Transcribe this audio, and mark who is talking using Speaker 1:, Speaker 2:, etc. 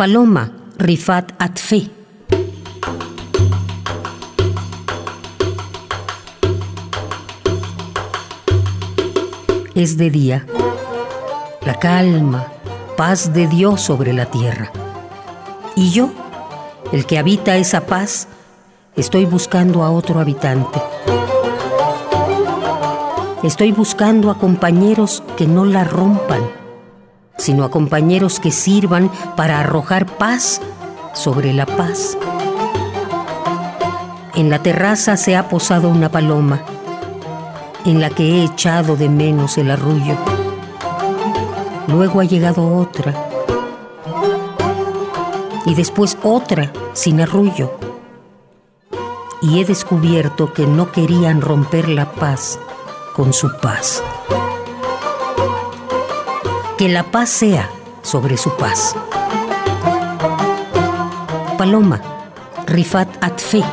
Speaker 1: Paloma, Rifat Atfe. Es de día, la calma, paz de Dios sobre la tierra. Y yo, el que habita esa paz, estoy buscando a otro habitante. Estoy buscando a compañeros que no la rompan, sino a compañeros que sirvan para arrojar paz sobre la paz. En la terraza se ha posado una paloma, en la que he echado de menos el arrullo. Luego ha llegado otra, y después otra sin arrullo. Y he descubierto que no querían romper la paz con su paz. Que la paz sea sobre su paz. Paloma, Rifat Atfe.